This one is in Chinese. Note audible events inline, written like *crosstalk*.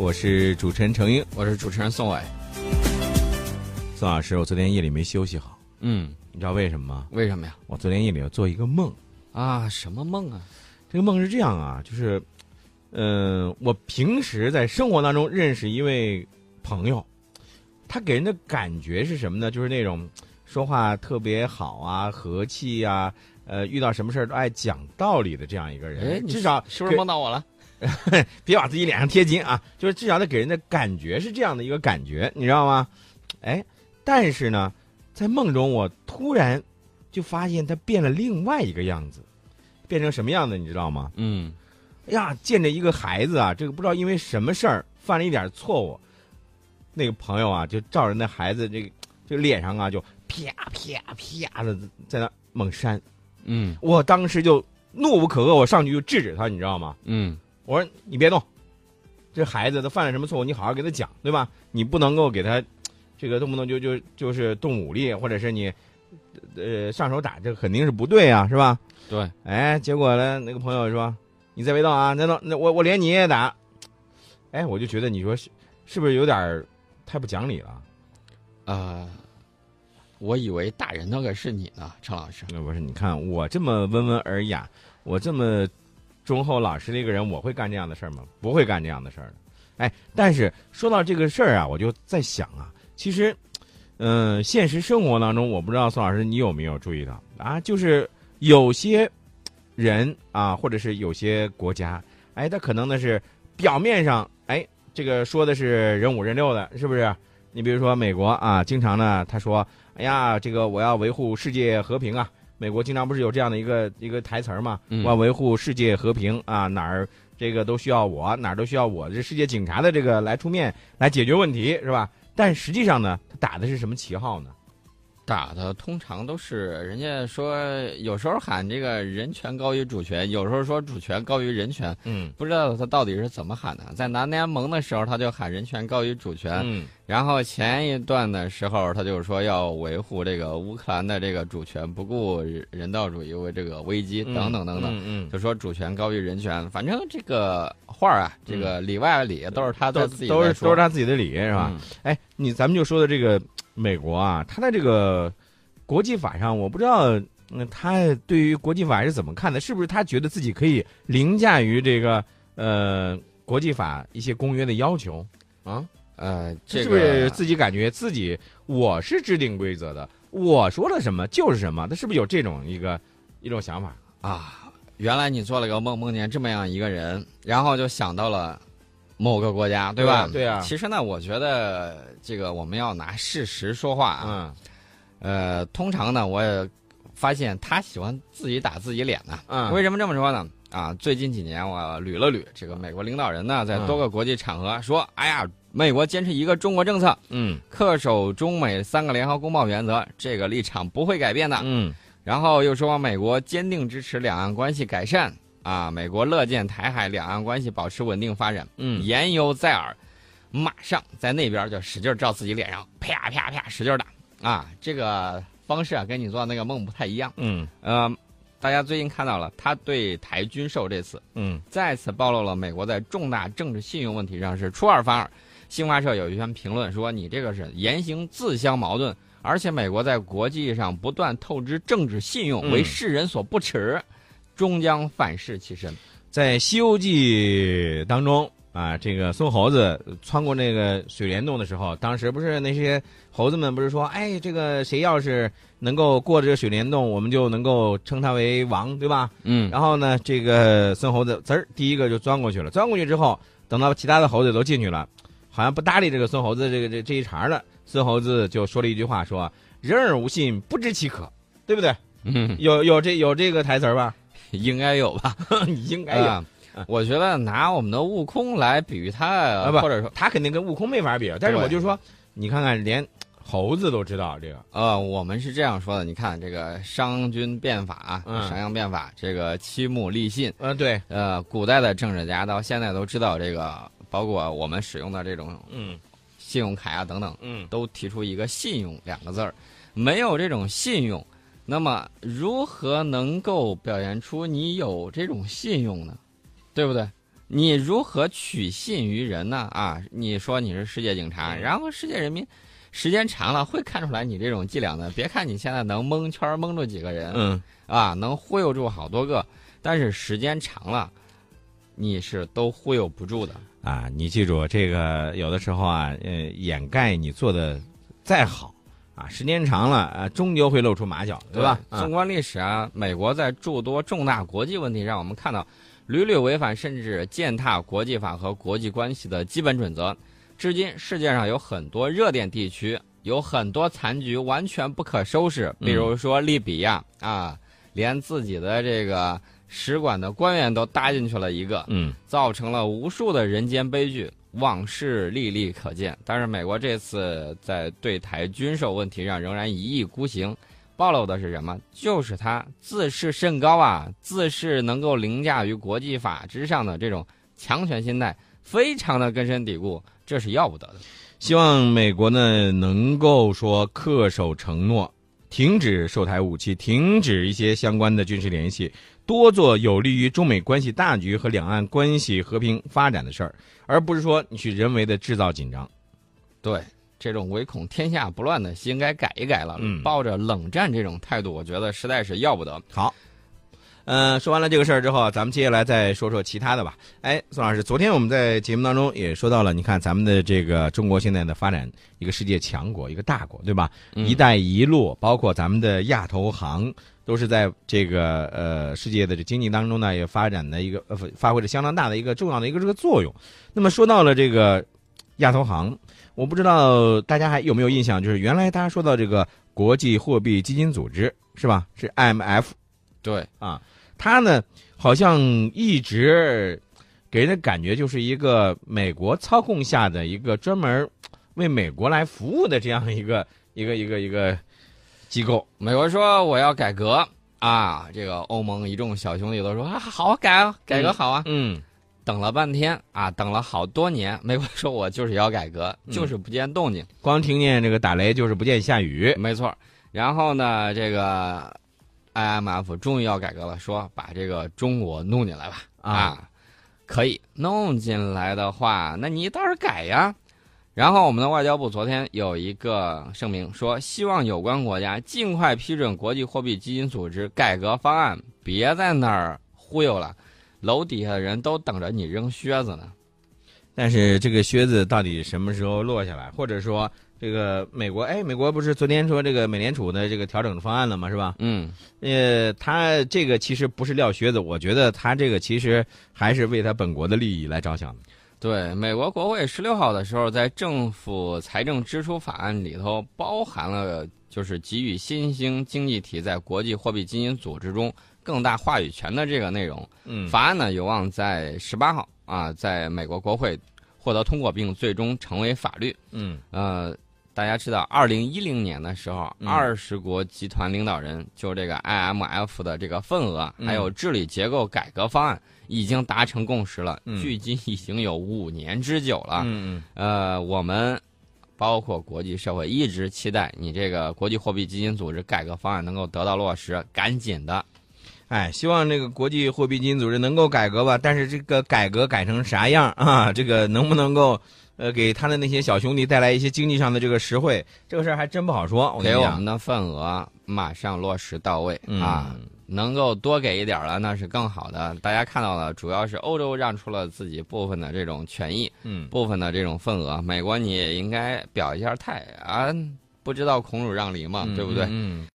我是主持人程英，我是主持人宋伟。宋老师，我昨天夜里没休息好，嗯，你知道为什么吗？为什么呀？我昨天夜里要做一个梦，啊，什么梦啊？这个梦是这样啊，就是，嗯、我平时在生活当中认识一位朋友，他给人的感觉是什么呢？就是那种说话特别好啊，和气啊，呃，遇到什么事儿都爱讲道理的这样一个哎，人。你至少是不是梦到我了？*laughs* 别把自己脸上贴金啊，就是至少他给人的感觉是这样的一个感觉，你知道吗？哎，但是呢，在梦中我突然就发现他变了另外一个样子，变成什么样子你知道吗？嗯，哎呀，见着一个孩子啊，这个不知道因为什么事儿犯了一点错误，那个朋友啊就照着那孩子这个这个脸上啊就啪啪啪的在那猛扇，嗯我当时就怒不可遏，我上去就制止他，你知道吗？嗯我说你别动，这孩子他犯了什么错误，你好好给他讲，对吧？你不能够给他这个动不动就就就是动武力，或者是你呃上手打，这肯定是不对啊，是吧？对，哎，结果呢，那个朋友说你再别动啊，再动那我我连你也打。哎，我就觉得你说是是不是有点太不讲理了？呃，我以为打人那个是你呢，陈老师。那不是，你看我这么温文尔雅，我这么忠厚老实的一个人，我会干这样的事儿吗？不会干这样的事儿。哎，但是说到这个事儿啊，我就在想啊，其实，嗯、现实生活当中，我不知道宋老师你有没有注意到啊，就是有些人啊，或者是有些国家，哎，他可能呢是表面上，哎，这个说的是人五人六的，是不是？你比如说美国啊，经常呢他说，哎呀，这个我要维护世界和平啊。美国经常不是有这样的一个一个台词儿吗？嗯我要维护世界和平啊，哪儿这个都需要我，哪儿都需要我，这世界警察的这个来出面来解决问题，是吧？但实际上呢，他打的是什么旗号呢？打的通常都是人家说，有时候喊这个人权高于主权，有时候说主权高于人权，嗯不知道他到底是怎么喊的。在南联盟的时候，他就喊人权高于主权，嗯然后前一段的时候，他就是说要维护这个乌克兰的这个主权，不顾人道主义为这个危机等等等等，嗯嗯，就说主权高于人权。反正这个话儿啊，这个里外里都是他都在自己都是都是他自己的理是吧？嗯哎，你咱们就说的这个美国啊，他在这个国际法上，我不知道，嗯，他对于国际法是怎么看的？是不是他觉得自己可以凌驾于这个呃国际法一些公约的要求啊？呃，这是不是自己感觉自己我是制定规则的，我说了什么就是什么？他是不是有这种一个一种想法？啊，原来你做了个梦，梦见这么样一个人，然后就想到了某个国家，对吧？对啊其实呢，我觉得这个我们要拿事实说话啊。嗯呃，通常呢，我也发现他喜欢自己打自己脸呢。嗯，为什么这么说呢？啊，最近几年我捋了捋，这个美国领导人呢，在多个国际场合说，哎呀，美国坚持一个中国政策，嗯恪守中美三个联合公报原则，这个立场不会改变的。嗯然后又说美国坚定支持两岸关系改善，啊，美国乐见台海两岸关系保持稳定发展，嗯言犹在耳。马上在那边就使劲照自己脸上啪啪啪使劲打啊！这个方式啊，跟你做的那个梦不太一样。嗯呃，大家最近看到了，他对台军售这次嗯再次暴露了美国在重大政治信用问题上是出尔反尔。新华社有一篇评论说：“你这个是言行自相矛盾，而且美国在国际上不断透支政治信用，嗯为世人所不齿，终将反噬其身。在《西游记》当中啊，这个孙猴子穿过那个水帘洞的时候，当时不是那些猴子们不是说，哎，这个谁要是能够过这个水帘洞，我们就能够称他为王，对吧？”嗯，然后呢，这个孙猴子滋儿第一个就钻过去了，钻过去之后，等到其他的猴子都进去了，好像不搭理这个孙猴子这个这这一茬了，孙猴子就说了一句话，说“人而无信，不知其可”，对不对？嗯，有有这有这个台词吧？*laughs* 应该有吧？*laughs* 应该有。啊我觉得拿我们的悟空来比喻他，啊或者说他肯定跟悟空没法比，但是我就说，你看看，连猴子都知道这个，呃，我们是这样说的，你看这个商君变法、嗯商鞅变法，这个七木立信，嗯、对，呃，古代的政治家到现在都知道这个，包括我们使用的这种嗯信用卡啊等等，嗯都提出一个“信用”两个字儿。没有这种信用，那么如何能够表现出你有这种信用呢？对不对？你如何取信于人呢？啊，你说你是世界警察，然后世界人民时间长了会看出来你这种伎俩的。别看你现在能蒙圈蒙住几个人，嗯，啊，能忽悠住好多个，但是时间长了，你是都忽悠不住的。啊，你记住这个，有的时候啊，呃，掩盖你做的再好啊，时间长了啊，终究会露出马脚，对吧？啊纵观历史啊，美国在诸多重大国际问题上，我们看到屡屡违反甚至践踏国际法和国际关系的基本准则。至今，世界上有很多热点地区，有很多残局完全不可收拾。比如说利比亚啊，连自己的这个使馆的官员都搭进去了一个，嗯造成了无数的人间悲剧，往事历历可见。但是美国这次在对台军售问题上仍然一意孤行，暴露的是什么？就是他自视甚高啊，自视能够凌驾于国际法之上的这种强权心态，非常的根深蒂固，这是要不得的。希望美国呢能够说恪守承诺，停止售台武器，停止一些相关的军事联系，多做有利于中美关系大局和两岸关系和平发展的事儿，而不是说你去人为的制造紧张。对。这种唯恐天下不乱的应该改一改了，嗯抱着冷战这种态度，我觉得实在是要不得。好，呃，说完了这个事儿之后，咱们接下来再说说其他的吧。哎，宋老师，昨天我们在节目当中也说到了，你看咱们的这个中国现在的发展，一个世界强国，一个大国，对吧？嗯一带一路，包括咱们的亚投行，都是在这个呃世界的这经济当中呢，也发展的一个呃发挥着相当大的一个重要的一个这个作用。那么说到了这个亚投行，我不知道大家还有没有印象，就是原来大家说到这个国际货币基金组织是吧？是 IMF 对，啊，它呢好像一直给人的感觉就是一个美国操控下的一个专门为美国来服务的这样一个 *laughs* 一个一个一个机构。美国说我要改革啊，这个欧盟一众小兄弟都说啊好啊改啊，改革好啊。嗯等了半天啊，等了好多年，*laughs* 美国说我就是要改革，嗯就是不见动静。光听见这个打雷就是不见下雨。没错。然后呢，这个 IMF 终于要改革了，说把这个中国弄进来吧啊可以弄进来的话，那你倒是改呀。然后我们的外交部昨天有一个声明说，希望有关国家尽快批准国际货币基金组织改革方案，别在那儿忽悠了，楼底下的人都等着你扔靴子呢。但是这个靴子到底什么时候落下来，或者说这个美国，哎，美国不是昨天说这个美联储的这个调整方案了吗？是吧？嗯，呃，他这个其实不是撂靴子，我觉得他这个其实还是为他本国的利益来着想的。对，美国国会十六号的时候，在政府财政支出法案里头包含了就是给予新兴经济体在国际货币基金组织中更大话语权的这个内容。嗯法案呢有望在十八号啊，在美国国会获得通过，并最终成为法律。嗯呃，大家知道，二零一零年的时候，嗯二十国集团领导人就这个 IMF 的这个份额，嗯还有治理结构改革方案，已经达成共识了。嗯距今已经有五年之久了。嗯呃，我们包括国际社会一直期待你这个国际货币基金组织改革方案能够得到落实，赶紧的。哎，希望这个国际货币基金组织能够改革吧。但是这个改革改成啥样啊？这个能不能够呃给他的那些小兄弟带来一些经济上的这个实惠？这个事儿还真不好说。给我们的份额马上落实到位、嗯啊！能够多给一点儿了，那是更好的。大家看到了，主要是欧洲让出了自己部分的这种权益，嗯部分的这种份额。美国你也应该表一下态啊！不知道孔儒让梨嘛，对不对？嗯。